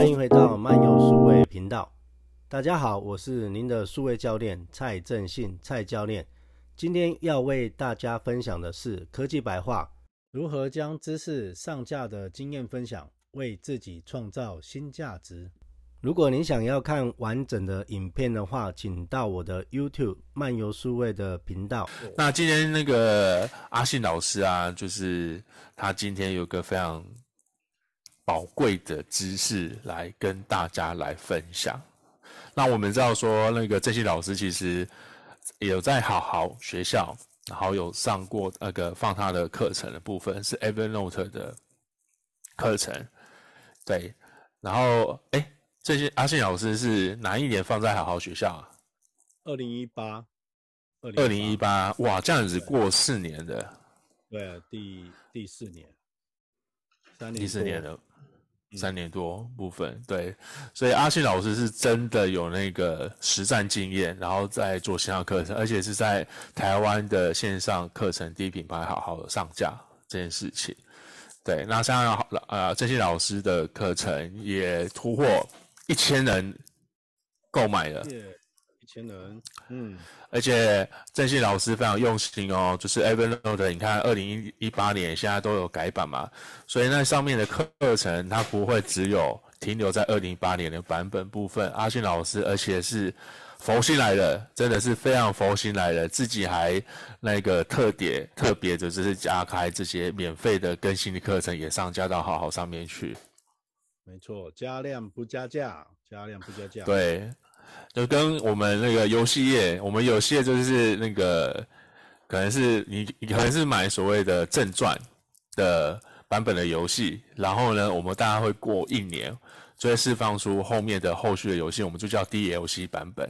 欢迎回到漫游数位频道。大家好，我是您的数位教练蔡正信，蔡教练。今天要为大家分享的是科技白话，如何将知识上架的经验分享，为自己创造新价值。如果您想要看完整的影片的话，请到我的 YouTube 漫游数位的频道。那今天那个阿信老师啊，就是他今天有个非常宝贵的知识来跟大家来分享。那我们知道说，那个正信老师其实有在好好学校，然后有上过那个放他的课程的部分，是 Evernote 的课程。对，然后哎，这些阿信老师是哪一年放在好好学校啊？二零一八，二零一八，哇，这样子过四年的。对啊，第第四年，三年，第四年了。三年多部分对，所以阿信老师是真的有那个实战经验，然后在做线上课程，而且是在台湾的线上课程第一品牌好好的上架这件事情。对，那像呃这些老师的课程也突破一千人购买了。一千人，嗯。而且郑信老师非常用心哦，就是 Evernote，你看二零一八年现在都有改版嘛，所以那上面的课程它不会只有停留在二零一八年的版本部分。阿信老师，而且是佛心来的，真的是非常佛心来的，自己还那个特点特别的就是加开这些免费的更新的课程，也上架到好好上面去。没错，加量不加价，加量不加价。对。就跟我们那个游戏业，我们游戏业就是那个，可能是你你可能是买所谓的正传的版本的游戏，然后呢，我们大概会过一年，就会释放出后面的后续的游戏，我们就叫 DLC 版本。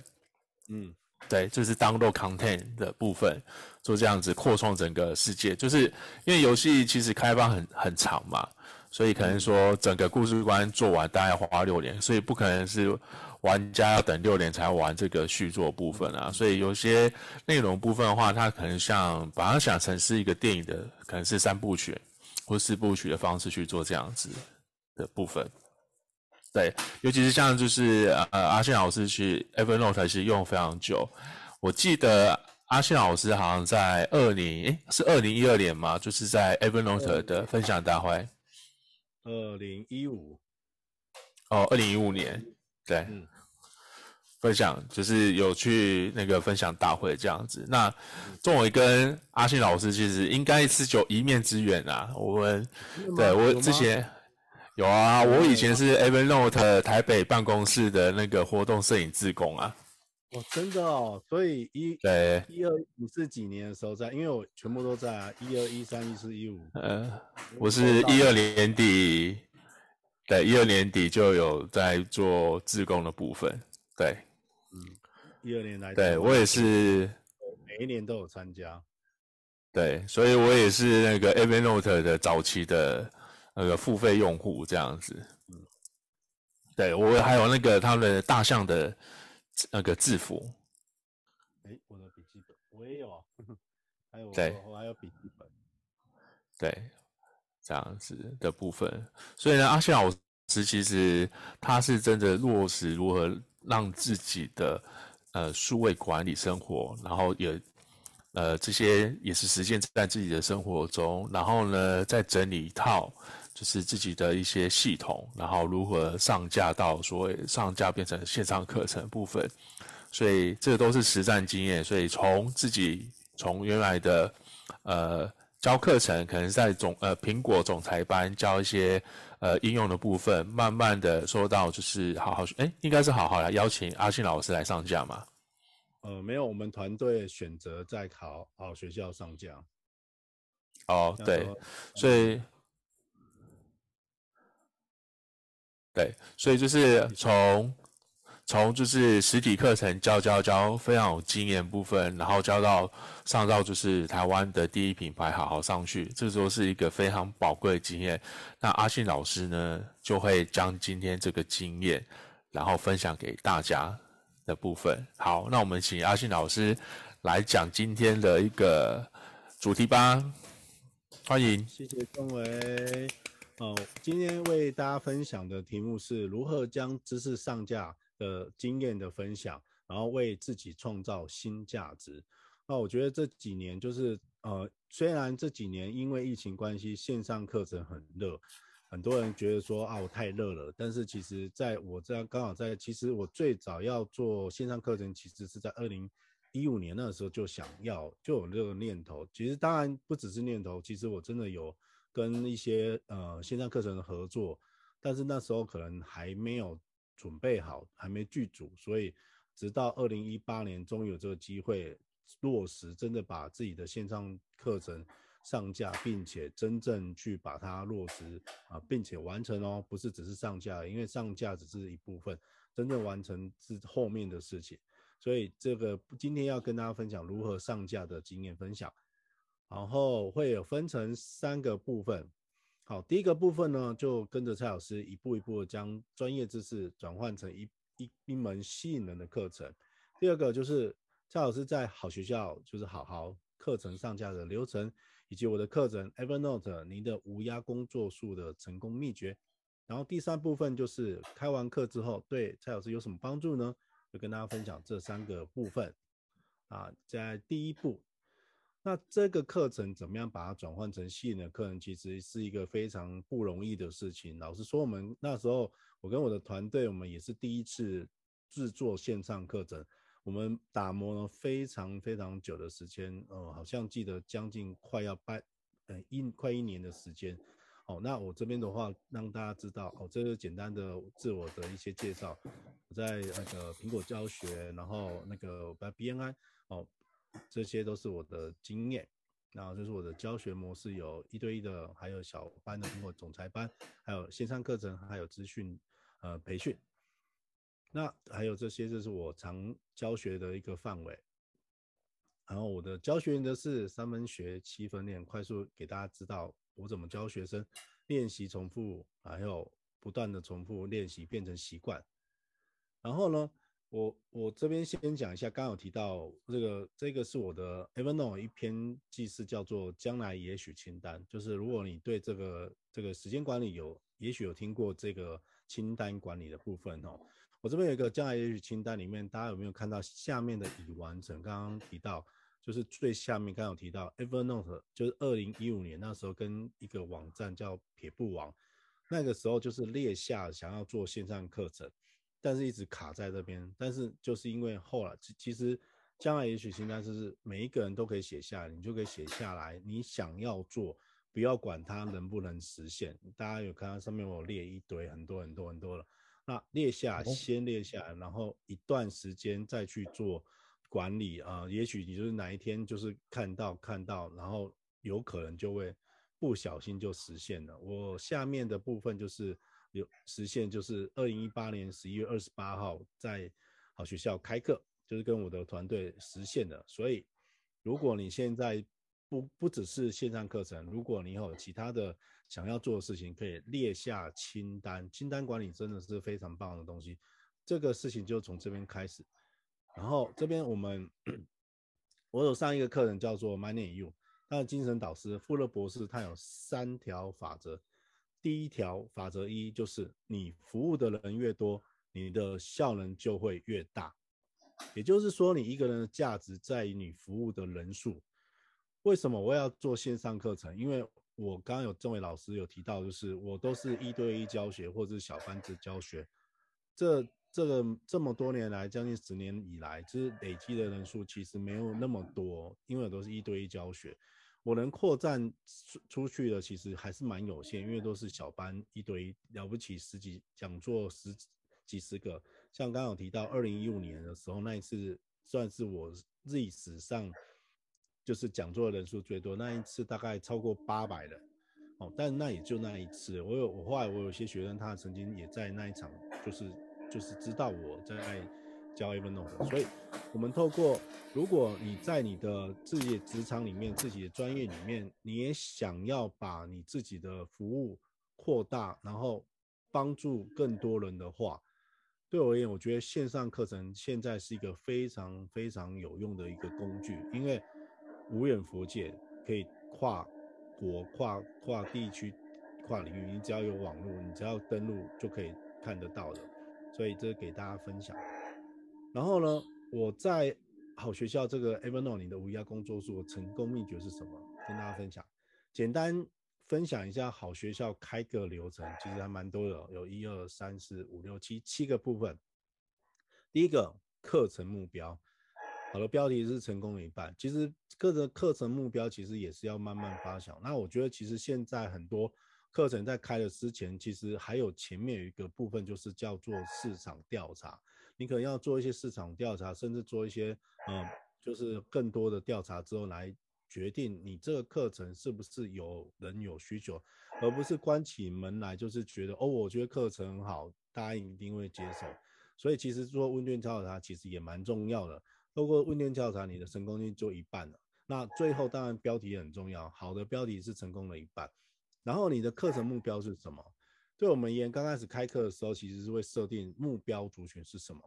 嗯，对，就是 download content 的部分，做这样子扩充整个世界，就是因为游戏其实开发很很长嘛，所以可能说整个故事观做完大概花六年，所以不可能是。玩家要等六年才玩这个续作部分啊，所以有些内容部分的话，它可能像把它想成是一个电影的，可能是三部曲或四部曲的方式去做这样子的部分。对，尤其是像就是呃阿信老师去 Evernote 是用非常久，我记得阿信老师好像在二零诶是二零一二年嘛，就是在 Evernote 的分享大会。二零一五。哦，二零一五年。对，嗯，分享就是有去那个分享大会这样子。那仲伟跟阿信老师其实应该是有一面之缘啊。我们对我之前有啊，我以前是 Evernote 台北办公室的那个活动摄影志工啊。哦，真的哦，所以一对一二你是几年的时候在？因为我全部都在啊，一二一三一四一五。呃，我是一二年底。对，一二年底就有在做自工的部分。对，嗯，一二年来，对我也是每一年都有参加。对，所以我也是那个 Evernote 的早期的那个付费用户这样子。嗯，对我还有那个他们大象的那个制服。哎，我的笔记本我也有，还有对，我还有笔记本。对。这样子的部分，所以呢，阿信老师其实他是真的落实如何让自己的呃数位管理生活，然后也呃这些也是实践在自己的生活中，然后呢再整理一套就是自己的一些系统，然后如何上架到所谓上架变成线上课程部分，所以这都是实战经验，所以从自己从原来的呃。教课程可能在总呃苹果总裁班教一些呃应用的部分，慢慢的说到就是好好哎、欸，应该是好好来邀请阿信老师来上架嘛？呃，没有，我们团队选择在考好学校上架。哦，对，所以、嗯、对，所以就是从。从就是实体课程教教教非常有经验部分，然后教到上到就是台湾的第一品牌好好上去，这都是一个非常宝贵的经验。那阿信老师呢，就会将今天这个经验，然后分享给大家的部分。好，那我们请阿信老师来讲今天的一个主题吧。欢迎，谢谢钟伟。哦，今天为大家分享的题目是如何将知识上架的经验的分享，然后为自己创造新价值。那我觉得这几年就是呃，虽然这几年因为疫情关系，线上课程很热，很多人觉得说啊，我太热了。但是其实在我这样刚好在，其实我最早要做线上课程，其实是在二零一五年那个时候就想要就有这个念头。其实当然不只是念头，其实我真的有。跟一些呃线上课程的合作，但是那时候可能还没有准备好，还没剧组，所以直到二零一八年终于有这个机会落实，真的把自己的线上课程上架，并且真正去把它落实啊，并且完成哦，不是只是上架，因为上架只是一部分，真正完成是后面的事情。所以这个今天要跟大家分享如何上架的经验分享。然后会有分成三个部分，好，第一个部分呢，就跟着蔡老师一步一步将专业知识转换成一一一门吸引人的课程。第二个就是蔡老师在好学校就是好好课程上架的流程，以及我的课程 Evernote 您的无压工作术的成功秘诀。然后第三部分就是开完课之后对蔡老师有什么帮助呢？就跟大家分享这三个部分啊，在第一步。那这个课程怎么样把它转换成吸引的课程，其实是一个非常不容易的事情。老实说，我们那时候我跟我的团队，我们也是第一次制作线上课程，我们打磨了非常非常久的时间，呃，好像记得将近快要半，呃，一快一年的时间。哦，那我这边的话，让大家知道，哦，这个简单的自我的一些介绍，我在那个苹果教学，然后那个 BNI，哦。这些都是我的经验，然后就是我的教学模式，有一对一的，还有小班的，包括总裁班，还有线上课程，还有资讯呃培训。那还有这些就是我常教学的一个范围。然后我的教学原则是三分学，七分练，快速给大家知道我怎么教学生练习重复，还有不断的重复练习变成习惯。然后呢，我我这边先讲一下，刚刚有提到这个，这个是我的 Evernote 一篇记事，叫做“将来也许清单”。就是如果你对这个这个时间管理有，也许有听过这个清单管理的部分哦。我这边有一个“将来也许清单”，里面大家有没有看到下面的已完成？刚刚提到就是最下面刚刚有提到 Evernote，就是二零一五年那时候跟一个网站叫撇步网，那个时候就是列下想要做线上课程。但是一直卡在这边，但是就是因为后来，其其实将来也许清单是每一个人都可以写下来，你就可以写下来你想要做，不要管它能不能实现。大家有看到上面我列一堆很多很多很多了，那列下先列下来，然后一段时间再去做管理啊、呃。也许你就是哪一天就是看到看到，然后有可能就会不小心就实现了。我下面的部分就是。有实现，就是二零一八年十一月二十八号在好学校开课，就是跟我的团队实现的。所以，如果你现在不不只是线上课程，如果你有其他的想要做的事情，可以列下清单。清单管理真的是非常棒的东西。这个事情就从这边开始。然后这边我们我有上一个课程叫做 Money You，他的精神导师富勒博士，他有三条法则。第一条法则一就是，你服务的人越多，你的效能就会越大。也就是说，你一个人的价值在于你服务的人数。为什么我要做线上课程？因为我刚刚有这位老师有提到，就是我都是一对一教学或者是小班制教学。这这个这么多年来，将近十年以来，就是累积的人数其实没有那么多，因为我都是一对一教学。我能扩展出出去的，其实还是蛮有限，因为都是小班一堆，了不起十几讲座十几十个。像刚刚有提到，二零一五年的时候那一次，算是我历史上就是讲座的人数最多，那一次大概超过八百人。哦，但那也就那一次。我有我后来我有些学生，他曾经也在那一场，就是就是知道我在。教 Evernote，所以，我们透过，如果你在你的自己的职场里面、自己的专业里面，你也想要把你自己的服务扩大，然后帮助更多人的话，对我而言，我觉得线上课程现在是一个非常非常有用的一个工具，因为无远佛界，可以跨国、跨跨地区、跨领域，你只要有网络，你只要登录就可以看得到的。所以这给大家分享。然后呢，我在好学校这个 Evernote 你的无压工作室我成功秘诀是什么？跟大家分享，简单分享一下好学校开课流程，其实还蛮多的，有一二三四五六七七个部分。第一个课程目标，好的标题是成功的一半。其实各个课程目标其实也是要慢慢发想。那我觉得其实现在很多课程在开的之前，其实还有前面有一个部分就是叫做市场调查。你可能要做一些市场调查，甚至做一些嗯，就是更多的调查之后来决定你这个课程是不是有人有需求，而不是关起门来就是觉得哦，我觉得课程好，大家一定会接受。所以其实做问卷调查其实也蛮重要的，透过问卷调查，你的成功率就一半了。那最后当然标题很重要，好的标题是成功的一半。然后你的课程目标是什么？对我们而言，刚开始开课的时候，其实是会设定目标族群是什么。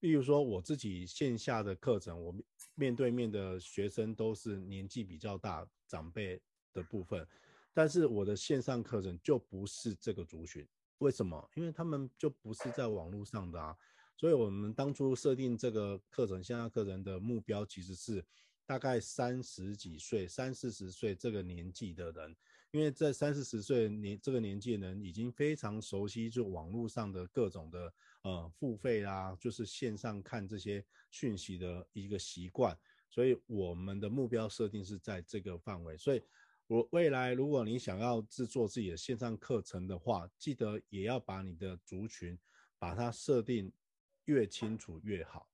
例如说我自己线下的课程，我面对面的学生都是年纪比较大长辈的部分，但是我的线上课程就不是这个族群。为什么？因为他们就不是在网络上的啊。所以，我们当初设定这个课程，线上课程的目标其实是大概三十几岁、三四十岁这个年纪的人，因为在三四十岁年这个年纪的人已经非常熟悉就网络上的各种的呃付费啊，就是线上看这些讯息的一个习惯，所以我们的目标设定是在这个范围。所以，我未来如果你想要制作自己的线上课程的话，记得也要把你的族群把它设定。越清楚越好，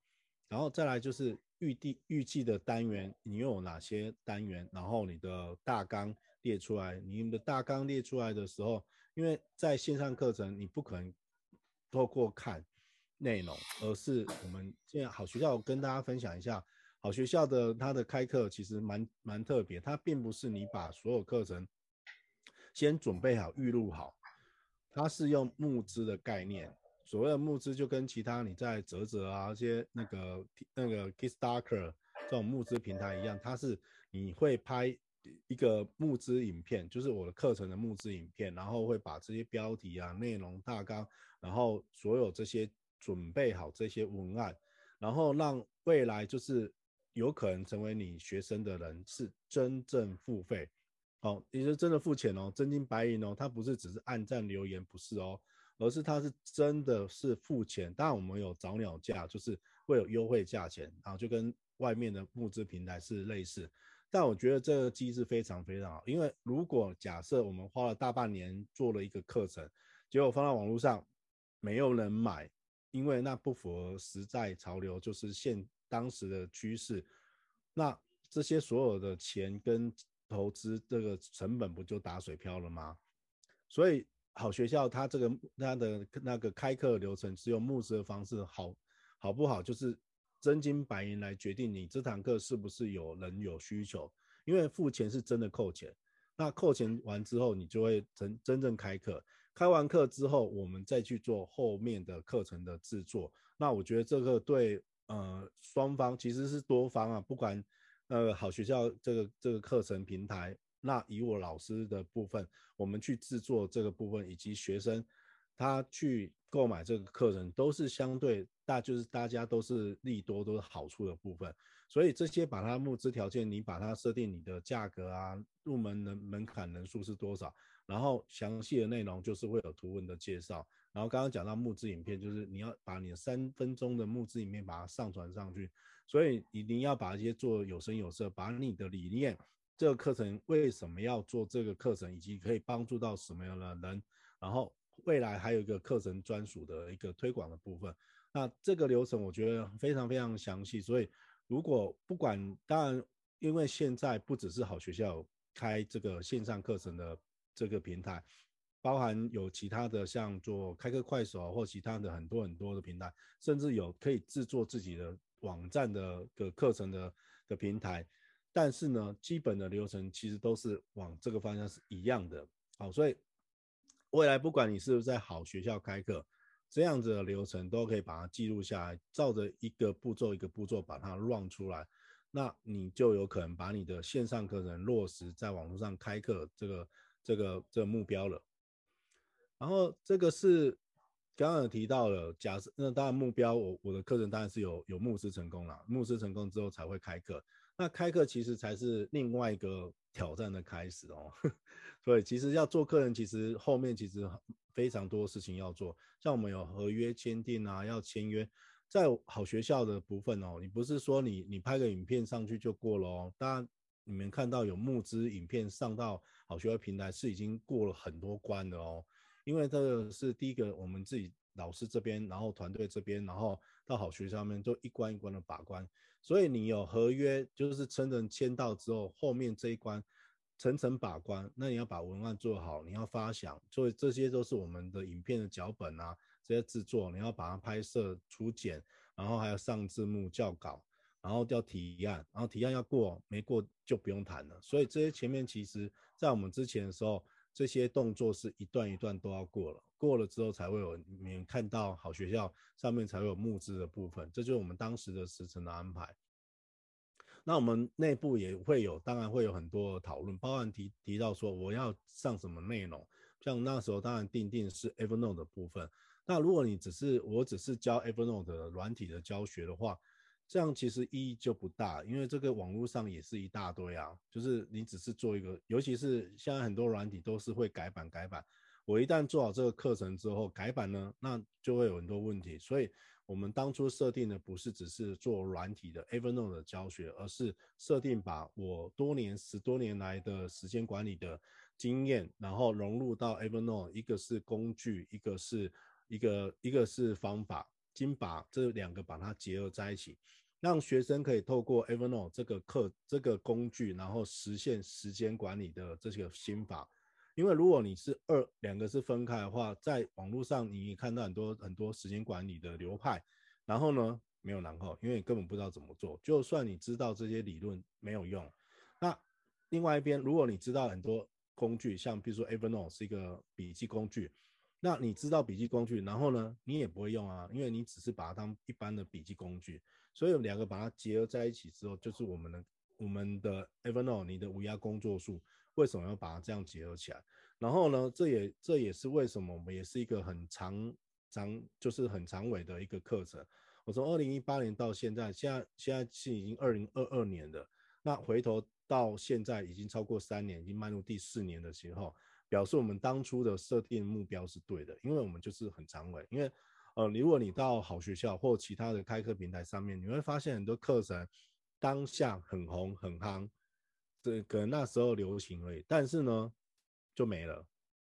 然后再来就是预定预计的单元，你有哪些单元？然后你的大纲列出来。你们的大纲列出来的时候，因为在线上课程，你不可能透过看内容，而是我们现在好学校跟大家分享一下，好学校的它的开课其实蛮蛮特别，它并不是你把所有课程先准备好预录好，它是用募资的概念。所谓的募资就跟其他你在泽泽啊，这些那个那个 Kickstarter 这种募资平台一样，它是你会拍一个募资影片，就是我的课程的募资影片，然后会把这些标题啊、内容大纲，然后所有这些准备好这些文案，然后让未来就是有可能成为你学生的人是真正付费，哦，也是真的付钱哦，真金白银哦，他不是只是按赞留言，不是哦。而是它是真的是付钱，当然我们有早鸟价，就是会有优惠价钱，然后就跟外面的募资平台是类似。但我觉得这个机制非常非常好，因为如果假设我们花了大半年做了一个课程，结果放到网络上没有人买，因为那不符合时代潮流，就是现当时的趋势，那这些所有的钱跟投资这个成本不就打水漂了吗？所以。好学校，它这个它的那个开课流程是用募资的方式，好好不好？就是真金白银来决定你这堂课是不是有人有需求，因为付钱是真的扣钱，那扣钱完之后，你就会真真正开课，开完课之后，我们再去做后面的课程的制作。那我觉得这个对呃双方其实是多方啊，不管呃好学校这个这个课程平台。那以我老师的部分，我们去制作这个部分，以及学生他去购买这个课程，都是相对大，就是大家都是利多，都是好处的部分。所以这些把它募资条件，你把它设定你的价格啊，入门的门槛人数是多少，然后详细的内容就是会有图文的介绍。然后刚刚讲到募资影片，就是你要把你三分钟的募资影片把它上传上去，所以一定要把这些做有声有色，把你的理念。这个课程为什么要做这个课程，以及可以帮助到什么样的人？然后未来还有一个课程专属的一个推广的部分。那这个流程我觉得非常非常详细。所以如果不管，当然，因为现在不只是好学校开这个线上课程的这个平台，包含有其他的像做开课快手或其他的很多很多的平台，甚至有可以制作自己的网站的个课程的的平台。但是呢，基本的流程其实都是往这个方向是一样的。好，所以未来不管你是不是在好学校开课，这样子的流程都可以把它记录下来，照着一个步骤一个步骤把它弄出来，那你就有可能把你的线上课程落实在网络上开课这个这个这个目标了。然后这个是刚刚有提到了，假设那当然目标，我我的课程当然是有有牧师成功了，牧师成功之后才会开课。那开课其实才是另外一个挑战的开始哦。所以其实要做客人，其实后面其实非常多事情要做，像我们有合约签订啊，要签约。在好学校的部分哦，你不是说你你拍个影片上去就过了哦。当然，你们看到有募资影片上到好学校平台是已经过了很多关的哦。因为这个是第一个，我们自己老师这边，然后团队这边，然后到好学校面就一关一关的把关。所以你有合约，就是真正签到之后，后面这一关层层把关。那你要把文案做好，你要发想，所以这些都是我们的影片的脚本啊。这些制作，你要把它拍摄、初剪，然后还要上字幕、校稿，然后要提案，然后提案要过，没过就不用谈了。所以这些前面其实，在我们之前的时候，这些动作是一段一段都要过了，过了之后才会有你们看到好学校上面才会有募资的部分，这就是我们当时的时程的安排。那我们内部也会有，当然会有很多讨论，包含提提到说我要上什么内容，像那时候当然定定是 Evernote 的部分。那如果你只是我只是教 Evernote 的软体的教学的话，这样其实意义就不大，因为这个网络上也是一大堆啊，就是你只是做一个，尤其是现在很多软体都是会改版改版，我一旦做好这个课程之后改版呢，那就会有很多问题，所以我们当初设定的不是只是做软体的 Evernote 的教学，而是设定把我多年十多年来的时间管理的经验，然后融入到 Evernote，一个是工具，一个是。一个一个是方法，经把这两个把它结合在一起，让学生可以透过 Evernote 这个课这个工具，然后实现时间管理的这个心法。因为如果你是二两个是分开的话，在网络上你也看到很多很多时间管理的流派，然后呢没有然后，因为你根本不知道怎么做。就算你知道这些理论没有用。那另外一边，如果你知道很多工具，像比如说 Evernote 是一个笔记工具。那你知道笔记工具，然后呢，你也不会用啊，因为你只是把它当一般的笔记工具，所以两个把它结合在一起之后，就是我们的我们的 Evernote，你的无压工作术，为什么要把它这样结合起来？然后呢，这也这也是为什么我们也是一个很长长就是很长尾的一个课程。我从二零一八年到现在，现在现在是已经二零二二年的，那回头到现在已经超过三年，已经迈入第四年的时候。表示我们当初的设定目标是对的，因为我们就是很长尾。因为，呃，如果你到好学校或其他的开课平台上面，你会发现很多课程当下很红很夯，这可能那时候流行而已，但是呢就没了，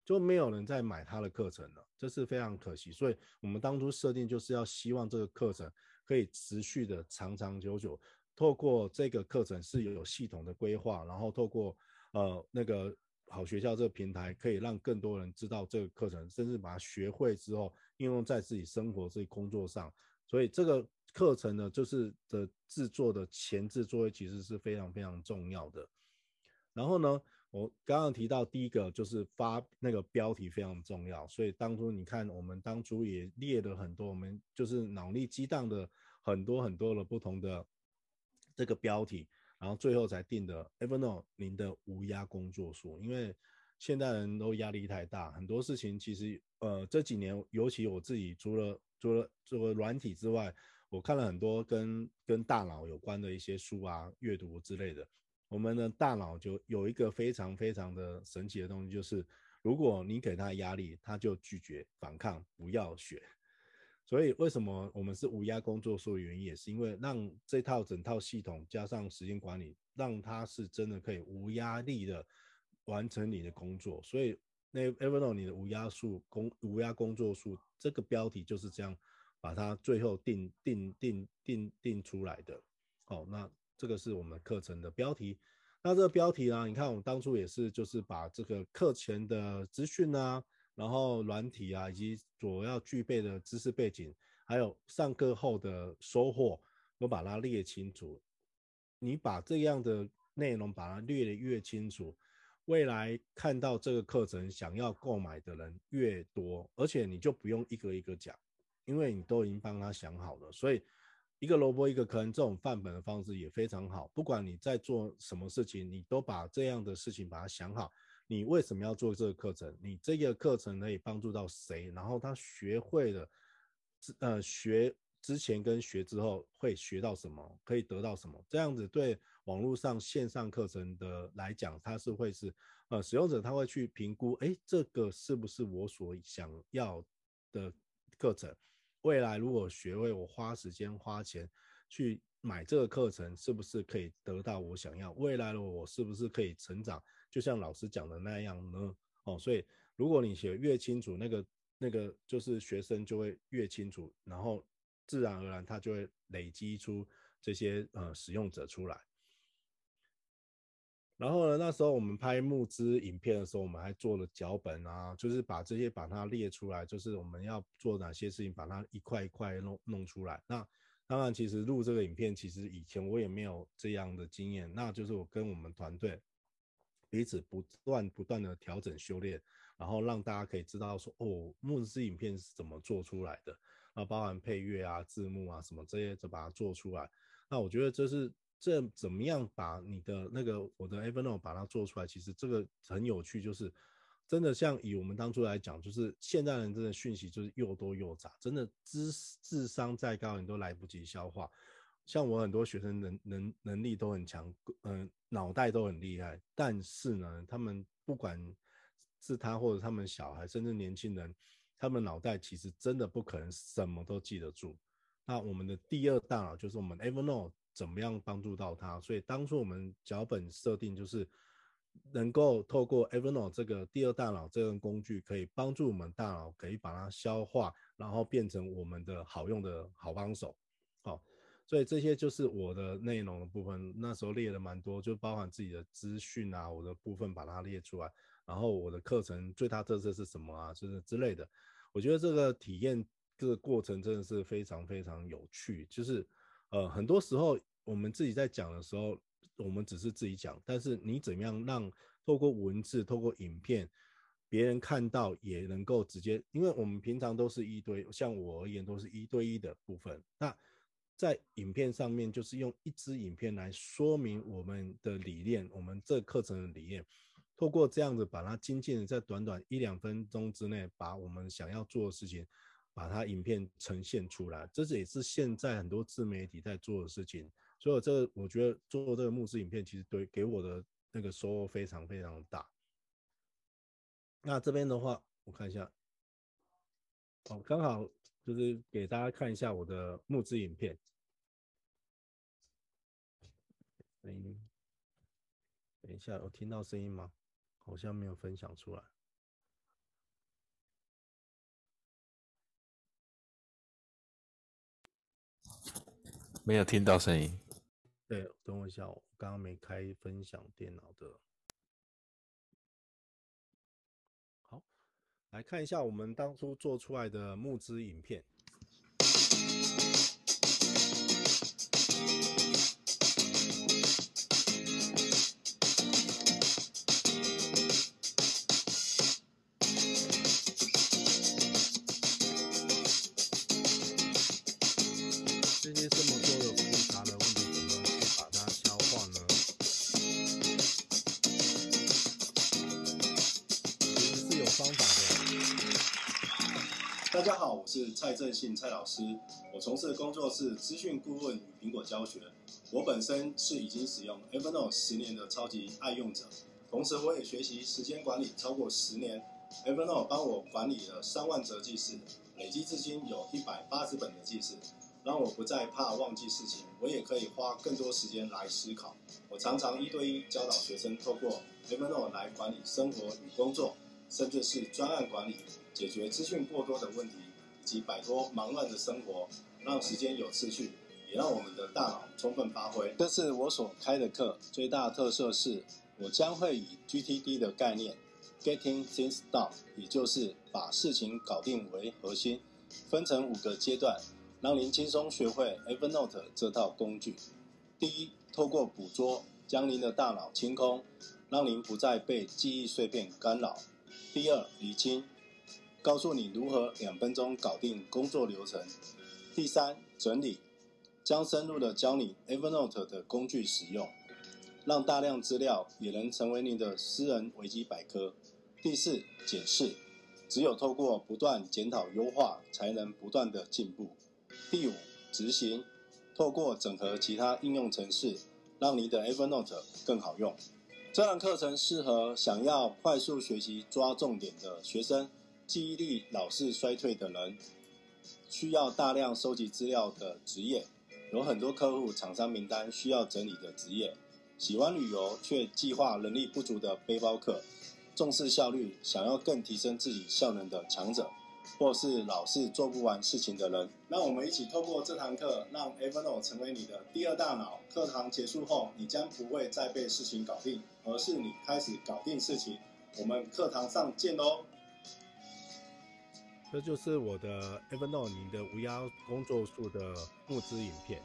就没有人再买他的课程了，这是非常可惜。所以我们当初设定就是要希望这个课程可以持续的长长久久，透过这个课程是有系统的规划，然后透过呃那个。好学校这个平台可以让更多人知道这个课程，甚至把它学会之后应用在自己生活、自己工作上。所以这个课程呢，就是的制作的前置作业其实是非常非常重要的。然后呢，我刚刚提到第一个就是发那个标题非常重要，所以当初你看我们当初也列了很多，我们就是脑力激荡的很多很多的不同的这个标题。然后最后才定的 Evernote 您的无压工作术，因为现代人都压力太大，很多事情其实呃这几年，尤其我自己除了除了做软体之外，我看了很多跟跟大脑有关的一些书啊、阅读之类的。我们的大脑就有一个非常非常的神奇的东西，就是如果你给他压力，他就拒绝反抗，不要学。所以为什么我们是无压工作术的原因，也是因为让这套整套系统加上时间管理，让它是真的可以无压力的完成你的工作。所以那 Evernote 你的无压数工无压工作数这个标题就是这样把它最后定定定定定出来的。好，那这个是我们课程的标题。那这个标题呢，你看我们当初也是就是把这个课前的资讯啊。然后软体啊，以及所要具备的知识背景，还有上课后的收获，都把它列清楚。你把这样的内容把它列得越清楚，未来看到这个课程想要购买的人越多，而且你就不用一个一个讲，因为你都已经帮他想好了。所以一个萝卜一个坑这种范本的方式也非常好。不管你在做什么事情，你都把这样的事情把它想好。你为什么要做这个课程？你这个课程可以帮助到谁？然后他学会了，呃，学之前跟学之后会学到什么？可以得到什么？这样子对网络上线上课程的来讲，它是会是呃使用者他会去评估，哎，这个是不是我所想要的课程？未来如果学会，我花时间花钱去买这个课程，是不是可以得到我想要？未来的我是不是可以成长？就像老师讲的那样呢？哦，所以如果你写越清楚，那个那个就是学生就会越清楚，然后自然而然它就会累积出这些呃使用者出来。然后呢，那时候我们拍募资影片的时候，我们还做了脚本啊，就是把这些把它列出来，就是我们要做哪些事情，把它一块一块弄弄出来。那当然，其实录这个影片，其实以前我也没有这样的经验，那就是我跟我们团队。彼此不断不断的调整修炼，然后让大家可以知道说，哦，募资影片是怎么做出来的，啊包含配乐啊、字幕啊什么这些，就把它做出来。那我觉得这是这怎么样把你的那个我的 Evernote 把它做出来，其实这个很有趣，就是真的像以我们当初来讲，就是现代人真的讯息就是又多又杂，真的智智商再高你都来不及消化。像我很多学生能能能力都很强，嗯，脑袋都很厉害，但是呢，他们不管是他或者他们小孩，甚至年轻人，他们脑袋其实真的不可能什么都记得住。那我们的第二大脑就是我们 Evernote 怎么样帮助到他？所以当初我们脚本设定就是能够透过 Evernote 这个第二大脑这个工具，可以帮助我们大脑可以把它消化，然后变成我们的好用的好帮手。好。所以这些就是我的内容的部分，那时候列了蛮多，就包含自己的资讯啊，我的部分把它列出来，然后我的课程最大特色是什么啊，就是之类的。我觉得这个体验这个过程真的是非常非常有趣，就是呃很多时候我们自己在讲的时候，我们只是自己讲，但是你怎么样让透过文字、透过影片，别人看到也能够直接，因为我们平常都是一对，像我而言都是一对一的部分，那。在影片上面，就是用一支影片来说明我们的理念，我们这课程的理念，透过这样子把它精简在短短一两分钟之内，把我们想要做的事情，把它影片呈现出来，这也是现在很多自媒体在做的事情。所以这个我觉得做这个募资影片，其实对给我的那个收获非常非常大。那这边的话，我看一下，哦，刚好。就是给大家看一下我的募资影片。等一下，有听到声音吗？好像没有分享出来。没有听到声音。对，等我一下，我刚刚没开分享电脑的。好来看一下我们当初做出来的募资影片。信蔡老师，我从事的工作是资讯顾问与苹果教学。我本身是已经使用 Evernote 十年的超级爱用者，同时我也学习时间管理超过十年。Evernote 帮我管理了三万则记事，累积至今有一百八十本的记事，让我不再怕忘记事情，我也可以花更多时间来思考。我常常一对一教导学生，透过 Evernote 来管理生活与工作，甚至是专案管理。解决资讯过多的问题，及摆脱忙乱的生活，让时间有次序，也让我们的大脑充分发挥。这次我所开的课最大特色是，我将会以 GTD 的概念，Getting Things Done，也就是把事情搞定为核心，分成五个阶段，让您轻松学会 Evernote 这套工具。第一，透过捕捉，将您的大脑清空，让您不再被记忆碎片干扰。第二，理清。告诉你如何两分钟搞定工作流程。第三，整理，将深入的教你 Evernote 的工具使用。让大量资料也能成为你的私人维基百科。第四，检视，只有透过不断检讨优化，才能不断的进步。第五，执行，透过整合其他应用程式，让你的 Evernote 更好用。这堂课程适合想要快速学习、抓重点的学生，记忆力老是衰退的人，需要大量收集资料的职业，有很多客户厂商名单需要整理的职业，喜欢旅游却计划能力不足的背包客，重视效率想要更提升自己效能的强者。或是老是做不完事情的人，让我们一起透过这堂课，让 Aveno 成为你的第二大脑。课堂结束后，你将不会再被事情搞定，而是你开始搞定事情。我们课堂上见喽！这就是我的 Evernote 你的无压工作术的募资影片。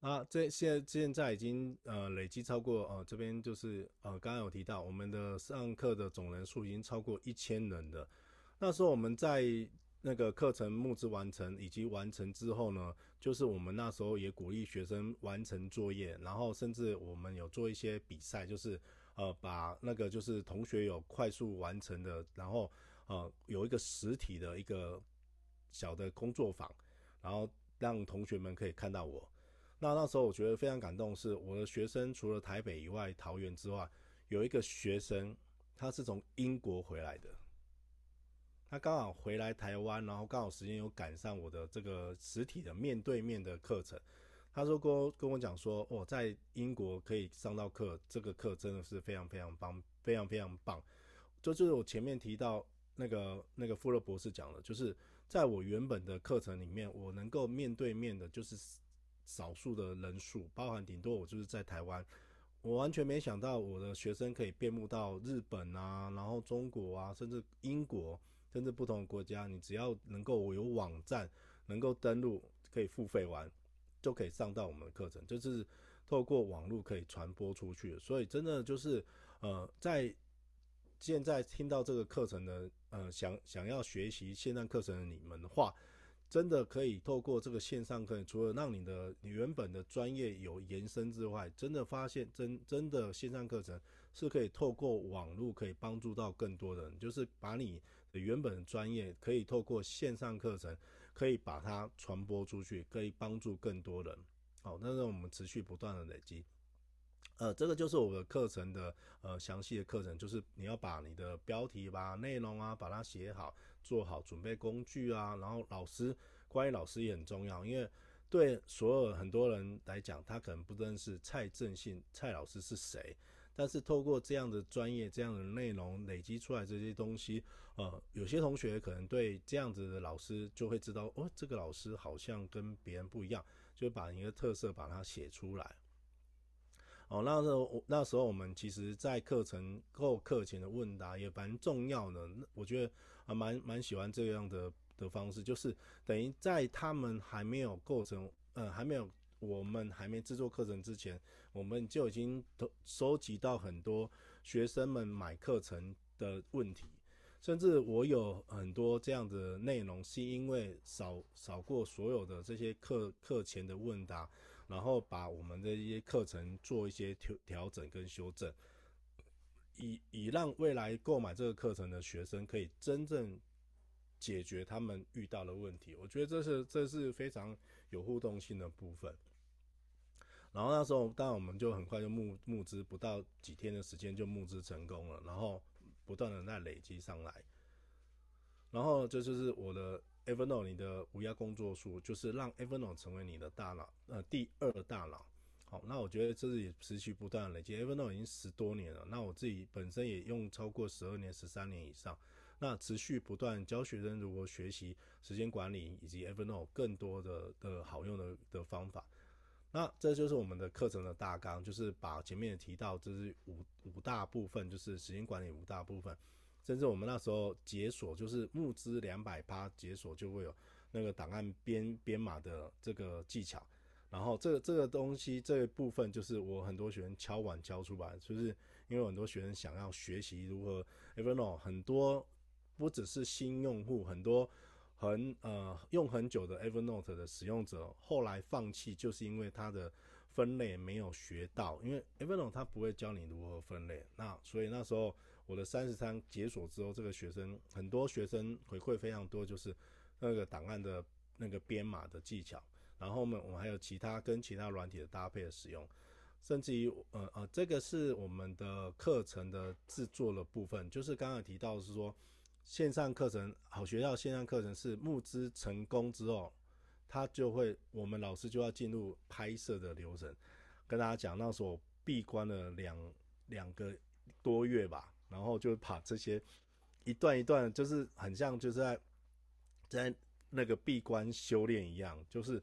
啊，这现在现在已经呃累积超过呃这边就是呃刚刚有提到我们的上课的总人数已经超过一千人了。那时候我们在那个课程募资完成以及完成之后呢，就是我们那时候也鼓励学生完成作业，然后甚至我们有做一些比赛，就是呃把那个就是同学有快速完成的，然后呃有一个实体的一个小的工作坊，然后让同学们可以看到我。那那时候我觉得非常感动，是我的学生除了台北以外，桃园之外，有一个学生，他是从英国回来的，他刚好回来台湾，然后刚好时间有赶上我的这个实体的面对面的课程，他说跟跟我讲说，哦，在英国可以上到课，这个课真的是非常非常棒，非常非常棒。就就是我前面提到那个那个富勒博士讲的，就是在我原本的课程里面，我能够面对面的，就是。少数的人数，包含顶多我就是在台湾，我完全没想到我的学生可以遍布到日本啊，然后中国啊，甚至英国，甚至不同的国家。你只要能够我有网站，能够登录，可以付费玩，就可以上到我们的课程，就是透过网络可以传播出去。所以真的就是，呃，在现在听到这个课程的，呃，想想要学习线上课程的你们的话。真的可以透过这个线上课，除了让你的你原本的专业有延伸之外，真的发现真真的线上课程是可以透过网络可以帮助到更多人，就是把你的原本的专业可以透过线上课程可以把它传播出去，可以帮助更多人。好，那让我们持续不断的累积。呃，这个就是我的课程的呃详细的课程，就是你要把你的标题吧、内容啊，把它写好，做好准备工具啊，然后老师，关于老师也很重要，因为对所有很多人来讲，他可能不认识蔡正信蔡老师是谁，但是透过这样的专业、这样的内容累积出来这些东西，呃，有些同学可能对这样子的老师就会知道，哦，这个老师好像跟别人不一样，就把你的特色把它写出来。哦，那时候那时候我们其实，在课程后课前的问答也蛮重要的。我觉得啊，蛮蛮喜欢这样的的方式，就是等于在他们还没有构成，呃，还没有我们还没制作课程之前，我们就已经都收集到很多学生们买课程的问题，甚至我有很多这样的内容，是因为扫扫过所有的这些课课前的问答。然后把我们的一些课程做一些调调整跟修正，以以让未来购买这个课程的学生可以真正解决他们遇到的问题。我觉得这是这是非常有互动性的部分。然后那时候，当然我们就很快就募募资，不到几天的时间就募资成功了，然后不断的在累积上来。然后这就是我的。Evernote 你的无压工作书就是让 Evernote 成为你的大脑，呃，第二大脑。好，那我觉得这是也持续不断累积。Evernote 已经十多年了，那我自己本身也用超过十二年、十三年以上，那持续不断教学生如何学习时间管理以及 Evernote 更多的的好用的的方法。那这就是我们的课程的大纲，就是把前面提到，这是五五大部分，就是时间管理五大部分。甚至我们那时候解锁，就是募资两百八解锁，就会有那个档案编编码的这个技巧。然后这个这个东西这个部分，就是我很多学生敲碗敲出来，就是因为很多学生想要学习如何 Evernote，很多不只是新用户，很多很呃用很久的 Evernote 的使用者，后来放弃就是因为它的分类没有学到，因为 Evernote 它不会教你如何分类。那所以那时候我的三十三解锁之后，这个学生很多学生回馈非常多，就是那个档案的那个编码的技巧。然后呢我们还有其他跟其他软体的搭配的使用，甚至于呃呃，这个是我们的课程的制作的部分，就是刚刚提到是说线上课程好学校线上课程是募资成功之后。他就会，我们老师就要进入拍摄的流程，跟大家讲，那时候闭关了两两个多月吧，然后就把这些一段一段，就是很像就是在在那个闭关修炼一样，就是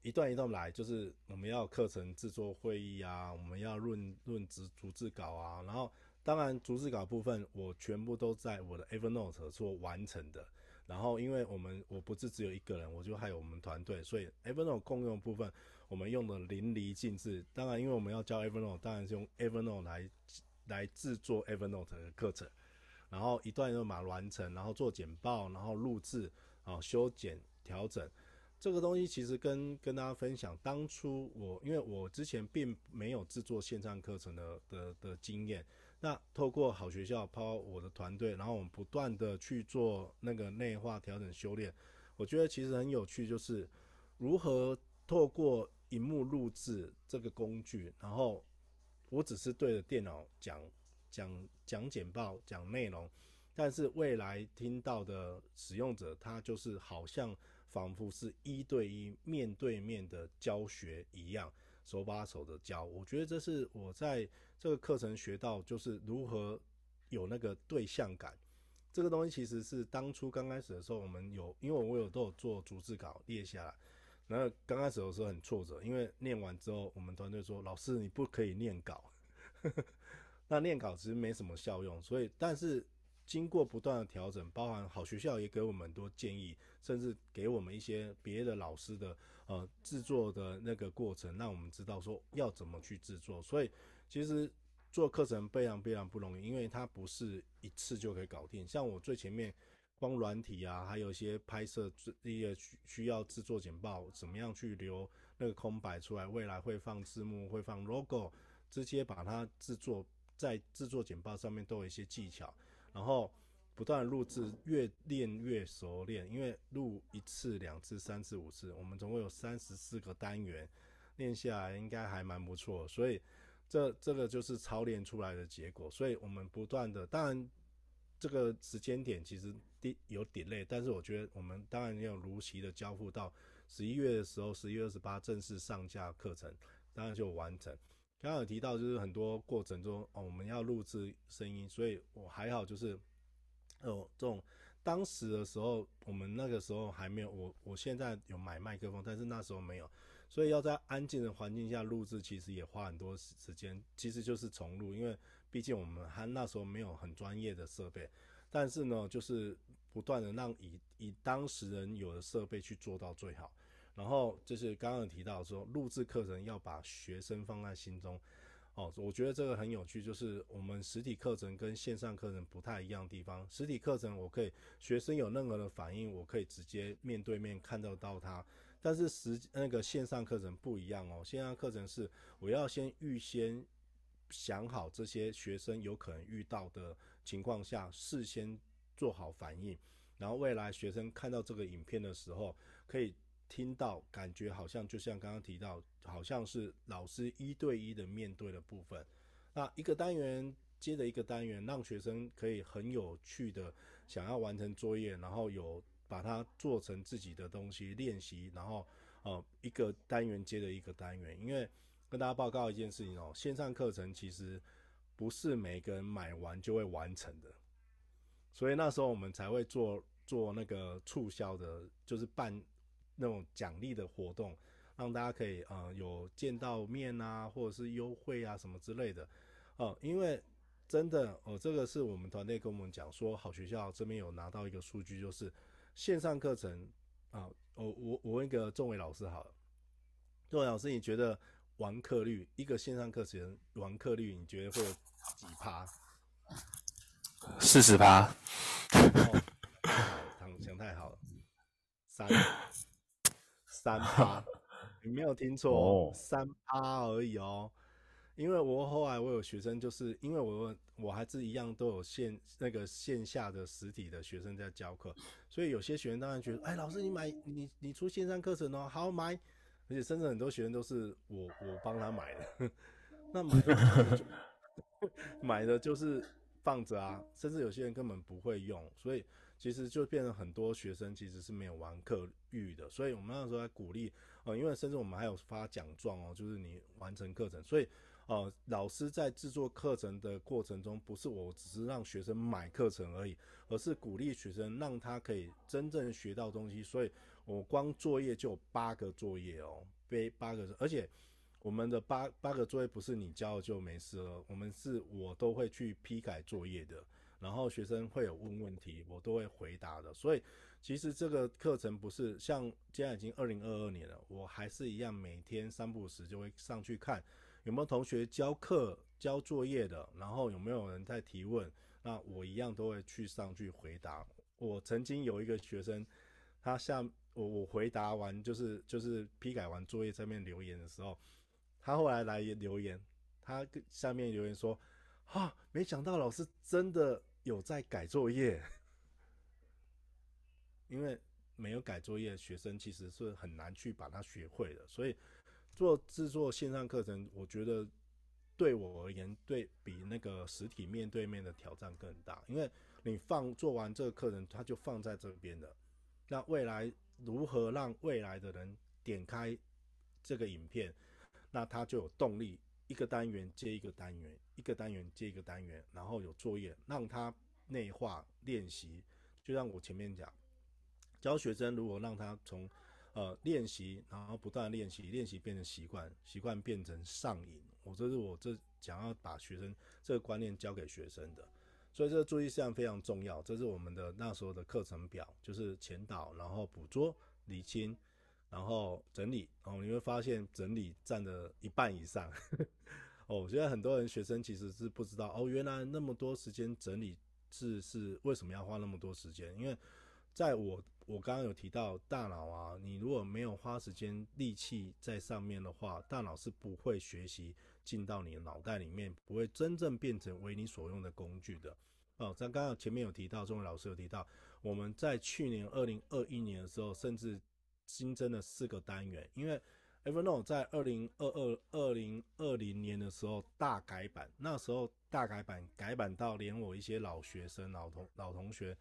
一段一段来，就是我们要课程制作会议啊，我们要论论职逐字稿啊，然后当然逐字稿部分我全部都在我的 Evernote 做完成的。然后，因为我们我不是只有一个人，我就还有我们团队，所以 Evernote 共用部分我们用的淋漓尽致。当然，因为我们要教 Evernote，当然是用 Evernote 来来制作 Evernote 的课程。然后一段一段把它完成，然后做简报，然后录制，啊修剪调整。这个东西其实跟跟大家分享，当初我因为我之前并没有制作线上课程的的的经验。那透过好学校，包括我的团队，然后我们不断的去做那个内化、调整、修炼。我觉得其实很有趣，就是如何透过荧幕录制这个工具，然后我只是对着电脑讲讲讲简报、讲内容，但是未来听到的使用者，他就是好像仿佛是一对一、面对面的教学一样。手把手的教，我觉得这是我在这个课程学到，就是如何有那个对象感。这个东西其实是当初刚开始的时候，我们有，因为我有都有做逐字稿列下来。然后刚开始的时候很挫折，因为念完之后，我们团队说：“老师，你不可以念稿。”那念稿其实没什么效用，所以但是。经过不断的调整，包含好学校也给我们很多建议，甚至给我们一些别的老师的呃制作的那个过程，让我们知道说要怎么去制作。所以其实做课程非常非常不容易，因为它不是一次就可以搞定。像我最前面光软体啊，还有一些拍摄一些需需要制作简报，怎么样去留那个空白出来，未来会放字幕，会放 logo，直接把它制作在制作简报上面都有一些技巧。然后不断录制，越练越熟练。因为录一次、两次、三次、五次，我们总共有三十四个单元，练下来应该还蛮不错。所以这这个就是操练出来的结果。所以我们不断的，当然这个时间点其实有 delay，但是我觉得我们当然要如期的交付到十一月的时候，十一月二十八正式上架课程，当然就完成。刚刚有提到，就是很多过程中哦，我们要录制声音，所以我还好，就是哦，这种当时的时候，我们那个时候还没有，我我现在有买麦克风，但是那时候没有，所以要在安静的环境下录制，其实也花很多时间，其实就是重录，因为毕竟我们还那时候没有很专业的设备，但是呢，就是不断的让以以当时人有的设备去做到最好。然后就是刚刚有提到说，录制课程要把学生放在心中，哦，我觉得这个很有趣，就是我们实体课程跟线上课程不太一样的地方。实体课程我可以学生有任何的反应，我可以直接面对面看得到他，但是实那个线上课程不一样哦，线上课程是我要先预先想好这些学生有可能遇到的情况下，事先做好反应，然后未来学生看到这个影片的时候可以。听到感觉好像就像刚刚提到，好像是老师一对一的面对的部分。那一个单元接着一个单元，让学生可以很有趣的想要完成作业，然后有把它做成自己的东西练习，然后呃一个单元接着一个单元。因为跟大家报告一件事情哦，线上课程其实不是每个人买完就会完成的，所以那时候我们才会做做那个促销的，就是办。那种奖励的活动，让大家可以呃有见到面啊，或者是优惠啊什么之类的，哦、呃，因为真的哦、呃，这个是我们团队跟我们讲说，好学校这边有拿到一个数据，就是线上课程啊，我我我问一个仲伟老师好了，仲伟老师，你觉得完课率一个线上课程完课率，你觉得会有几趴？四十趴。想想太好了，三。三 趴，你没有听错，三趴而已哦。因为我后来我有学生，就是因为我我还是一样都有线那个线下的实体的学生在教课，所以有些学员当然觉得，哎，老师你买你你出线上课程哦，好买，而且甚至很多学生都是我我帮他买的，那买的买的 就是放着啊，甚至有些人根本不会用，所以其实就变成很多学生其实是没有完课率的，所以我们那时候在鼓励，呃，因为甚至我们还有发奖状哦，就是你完成课程，所以。呃，老师在制作课程的过程中，不是我只是让学生买课程而已，而是鼓励学生让他可以真正学到东西。所以我光作业就有八个作业哦，背八个，而且我们的八八个作业不是你交了就没事了，我们是我都会去批改作业的，然后学生会有问问题，我都会回答的。所以其实这个课程不是像现在已经二零二二年了，我还是一样每天三不时就会上去看。有没有同学交课交作业的？然后有没有人在提问？那我一样都会去上去回答。我曾经有一个学生，他下我我回答完就是就是批改完作业上面留言的时候，他后来来留言，他下面留言说：啊，没想到老师真的有在改作业，因为没有改作业，学生其实是很难去把它学会的，所以。做制作线上课程，我觉得对我而言，对比那个实体面对面的挑战更大。因为你放做完这个课程，它就放在这边了。那未来如何让未来的人点开这个影片，那他就有动力，一个单元接一个单元，一个单元接一个单元，然后有作业，让他内化练习。就像我前面讲，教学生如果让他从呃，练习，然后不断练习，练习变成习惯，习惯变成上瘾。我这是我这想要把学生这个观念教给学生的，所以这个注意事项非常重要。这是我们的那时候的课程表，就是前导，然后捕捉、厘清，然后整理。哦，你会发现整理占了一半以上。哦，现在很多人学生其实是不知道，哦，原来那么多时间整理是是为什么要花那么多时间？因为在我我刚刚有提到大脑啊，你如果没有花时间力气在上面的话，大脑是不会学习进到你的脑袋里面，不会真正变成为你所用的工具的。哦，在刚刚前面有提到，钟伟老师有提到，我们在去年二零二一年的时候，甚至新增了四个单元，因为 Evernote 在二零二二二零二零年的时候大改版，那时候大改版改版到连我一些老学生、老同老同学。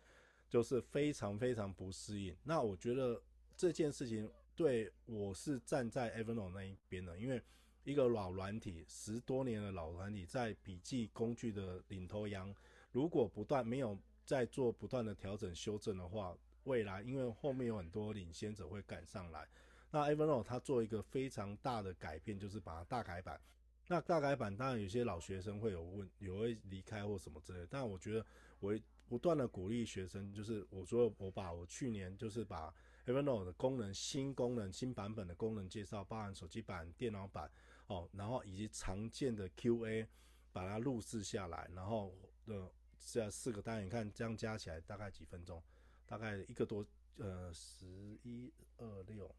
就是非常非常不适应。那我觉得这件事情对我是站在 Evernote 那一边的，因为一个老软体，十多年的老软体，在笔记工具的领头羊，如果不断没有在做不断的调整修正的话，未来因为后面有很多领先者会赶上来。那 Evernote 它做一个非常大的改变，就是把它大改版。那大改版当然有些老学生会有问，有会离开或什么之类，但我觉得我。不断的鼓励学生，就是我说我把我去年就是把 Evernote 的功能、新功能、新版本的功能介绍，包含手机版、电脑版哦，然后以及常见的 QA，把它录制下来，然后的这四个单元，看这样加起来大概几分钟，大概一个多呃十一二六，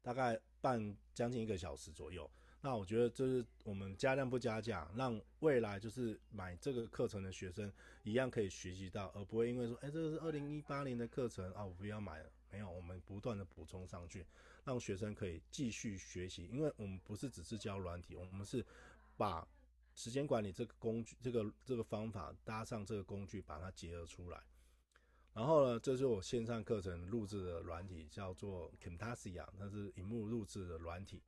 大概半将近一个小时左右。那我觉得这是我们加量不加价，让未来就是买这个课程的学生一样可以学习到，而不会因为说，哎，这个是二零一八年的课程啊，我不要买了。没有，我们不断的补充上去，让学生可以继续学习。因为我们不是只是教软体，我们是把时间管理这个工具、这个这个方法搭上这个工具，把它结合出来。然后呢，这是我线上课程录制的软体，叫做 Camtasia，它是荧幕录制的软体。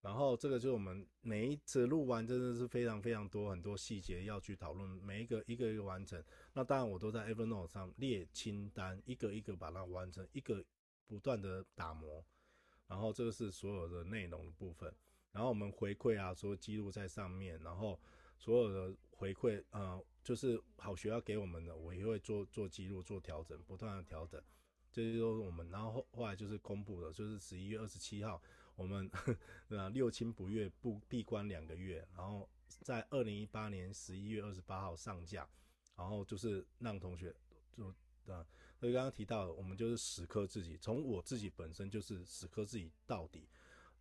然后这个就是我们每一次录完，真的是非常非常多很多细节要去讨论，每一个一个一个完成。那当然我都在 Evernote 上列清单，一个一个把它完成，一个不断的打磨。然后这个是所有的内容的部分。然后我们回馈啊，所有记录在上面。然后所有的回馈，呃，就是好学校给我们的，我也会做做记录、做调整，不断的调整。这些都是我们。然后后来就是公布的，就是十一月二十七号。我们 啊六亲不悦不闭关两个月，然后在二零一八年十一月二十八号上架，然后就是让同学就啊所以刚刚提到，我们就是死磕自己，从我自己本身就是死磕自己到底，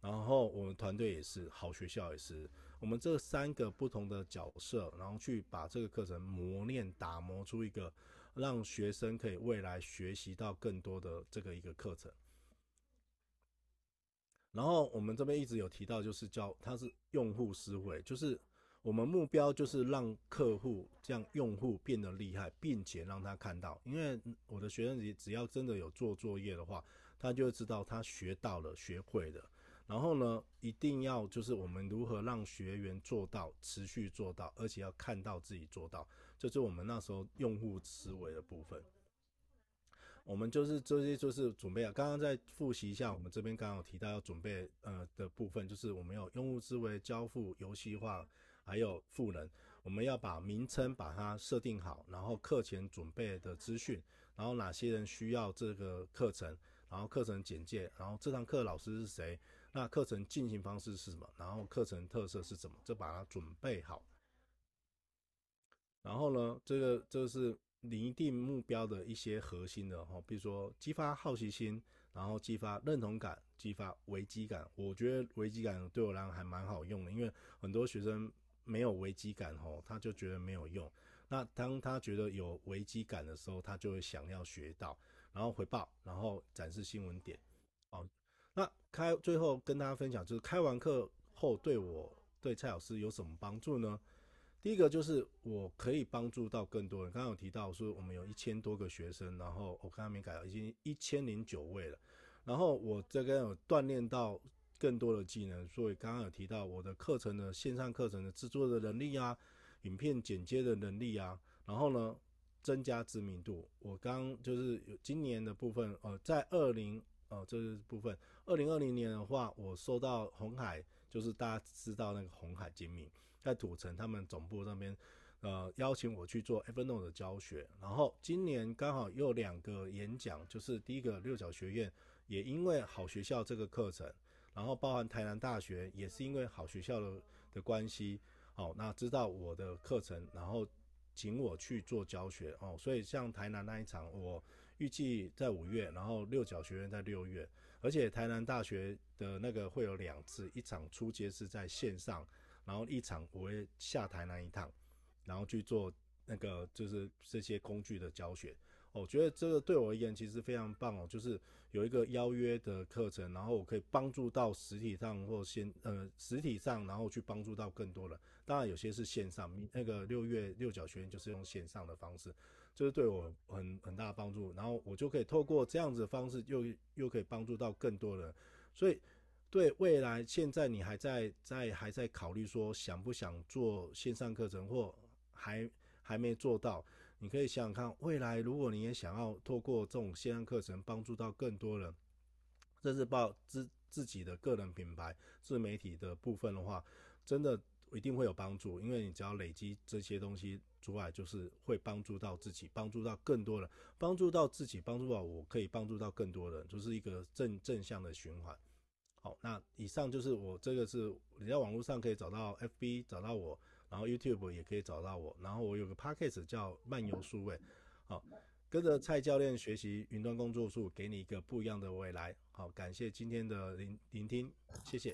然后我们团队也是，好学校也是，我们这三个不同的角色，然后去把这个课程磨练、打磨出一个让学生可以未来学习到更多的这个一个课程。然后我们这边一直有提到，就是叫它是用户思维，就是我们目标就是让客户这样用户变得厉害，并且让他看到，因为我的学生只只要真的有做作业的话，他就会知道他学到了、学会了。然后呢，一定要就是我们如何让学员做到、持续做到，而且要看到自己做到，这就是我们那时候用户思维的部分。我们就是这些，就是准备啊。刚刚再复习一下，我们这边刚刚有提到要准备呃的部分，就是我们有用户思维、交付、游戏化，还有赋能。我们要把名称把它设定好，然后课前准备的资讯，然后哪些人需要这个课程，然后课程简介，然后这堂课老师是谁，那课程进行方式是什么，然后课程特色是什么，就把它准备好。然后呢，这个这个是。拟定目标的一些核心的哈，比如说激发好奇心，然后激发认同感，激发危机感。我觉得危机感对我来讲还蛮好用的，因为很多学生没有危机感哈，他就觉得没有用。那当他觉得有危机感的时候，他就会想要学到，然后回报，然后展示新闻点。哦，那开最后跟大家分享，就是开完课后对我对蔡老师有什么帮助呢？第一个就是我可以帮助到更多人。刚刚有提到说我们有一千多个学生，然后我刚刚没改，已经一千零九位了。然后我这边有锻炼到更多的技能，所以刚刚有提到我的课程的线上课程的制作的能力啊，影片剪接的能力啊，然后呢增加知名度。我刚就是有今年的部分，呃，在二零呃这个部分，二零二零年的话，我收到红海，就是大家知道那个红海精密。在土城，他们总部那边，呃，邀请我去做 Evernote 的教学。然后今年刚好又两个演讲，就是第一个六角学院，也因为好学校这个课程，然后包含台南大学也是因为好学校的的关系，好，那知道我的课程，然后请我去做教学哦。所以像台南那一场，我预计在五月，然后六角学院在六月，而且台南大学的那个会有两次，一场初阶是在线上。然后一场我会下台南一趟，然后去做那个就是这些工具的教学。我觉得这个对我而言其实非常棒哦，就是有一个邀约的课程，然后我可以帮助到实体上或线呃实体上，然后去帮助到更多人。当然有些是线上，那个六月六角学院就是用线上的方式，就是对我很很大的帮助。然后我就可以透过这样子的方式又，又可以帮助到更多人，所以。对未来，现在你还在在还在考虑说想不想做线上课程，或还还没做到，你可以想想看，未来如果你也想要透过这种线上课程帮助到更多人，甚至报自自己的个人品牌、自媒体的部分的话，真的一定会有帮助，因为你只要累积这些东西出来，就是会帮助到自己，帮助到更多人，帮助到自己，帮助到我，可以帮助到更多人，就是一个正正向的循环。好，那以上就是我这个是你在网络上可以找到 FB 找到我，然后 YouTube 也可以找到我，然后我有个 Podcast 叫漫游数位，好，跟着蔡教练学习云端工作术，给你一个不一样的未来。好，感谢今天的聆聆听，谢谢。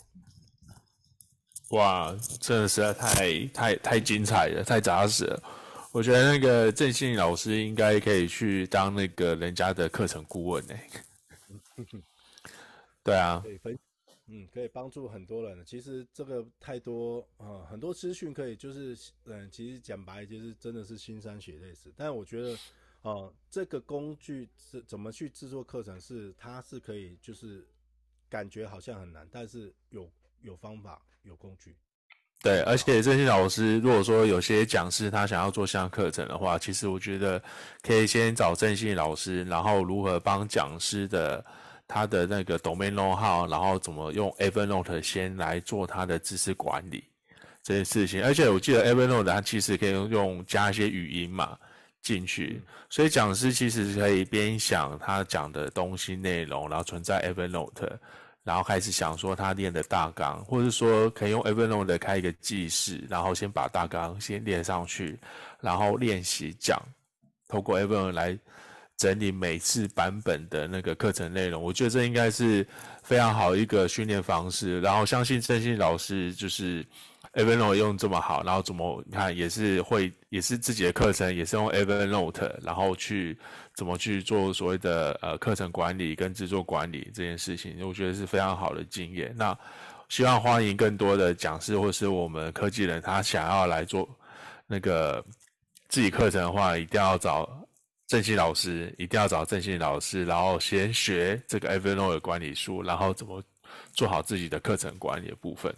哇，真的实在太太太精彩了，太扎实了。我觉得那个郑信老师应该可以去当那个人家的课程顾问呢。对啊。可以分嗯，可以帮助很多人。其实这个太多啊、很多资讯可以就是，嗯、其实讲白就是真的是腥膻血泪史。但我觉得，哦、这个工具是怎么去制作课程，是它是可以就是感觉好像很难，但是有有方法有工具。对，而且这些老师如果说有些讲师他想要做线上课程的话，其实我觉得可以先找正信老师，然后如何帮讲师的。他的那个 domain know-how，然后怎么用 Evernote 先来做他的知识管理这件事情，而且我记得 Evernote 它其实可以用加一些语音嘛进去，所以讲师其实可以边想他讲的东西内容，然后存在 Evernote，然后开始想说他练的大纲，或者说可以用 Evernote 开一个记事，然后先把大纲先练上去，然后练习讲，透过 Evernote 来。整理每次版本的那个课程内容。我觉得这应该是非常好一个训练方式。然后相信郑信老师就是 Evernote 用这么好，然后怎么你看也是会也是自己的课程也是用 Evernote，然后去怎么去做所谓的呃课程管理跟制作管理这件事情，我觉得是非常好的经验。那希望欢迎更多的讲师或是我们科技人，他想要来做那个自己课程的话，一定要找正信老师，一定要找正信老师，然后先学这个 Evernote 的管理书，然后怎么做好自己的课程管理的部分。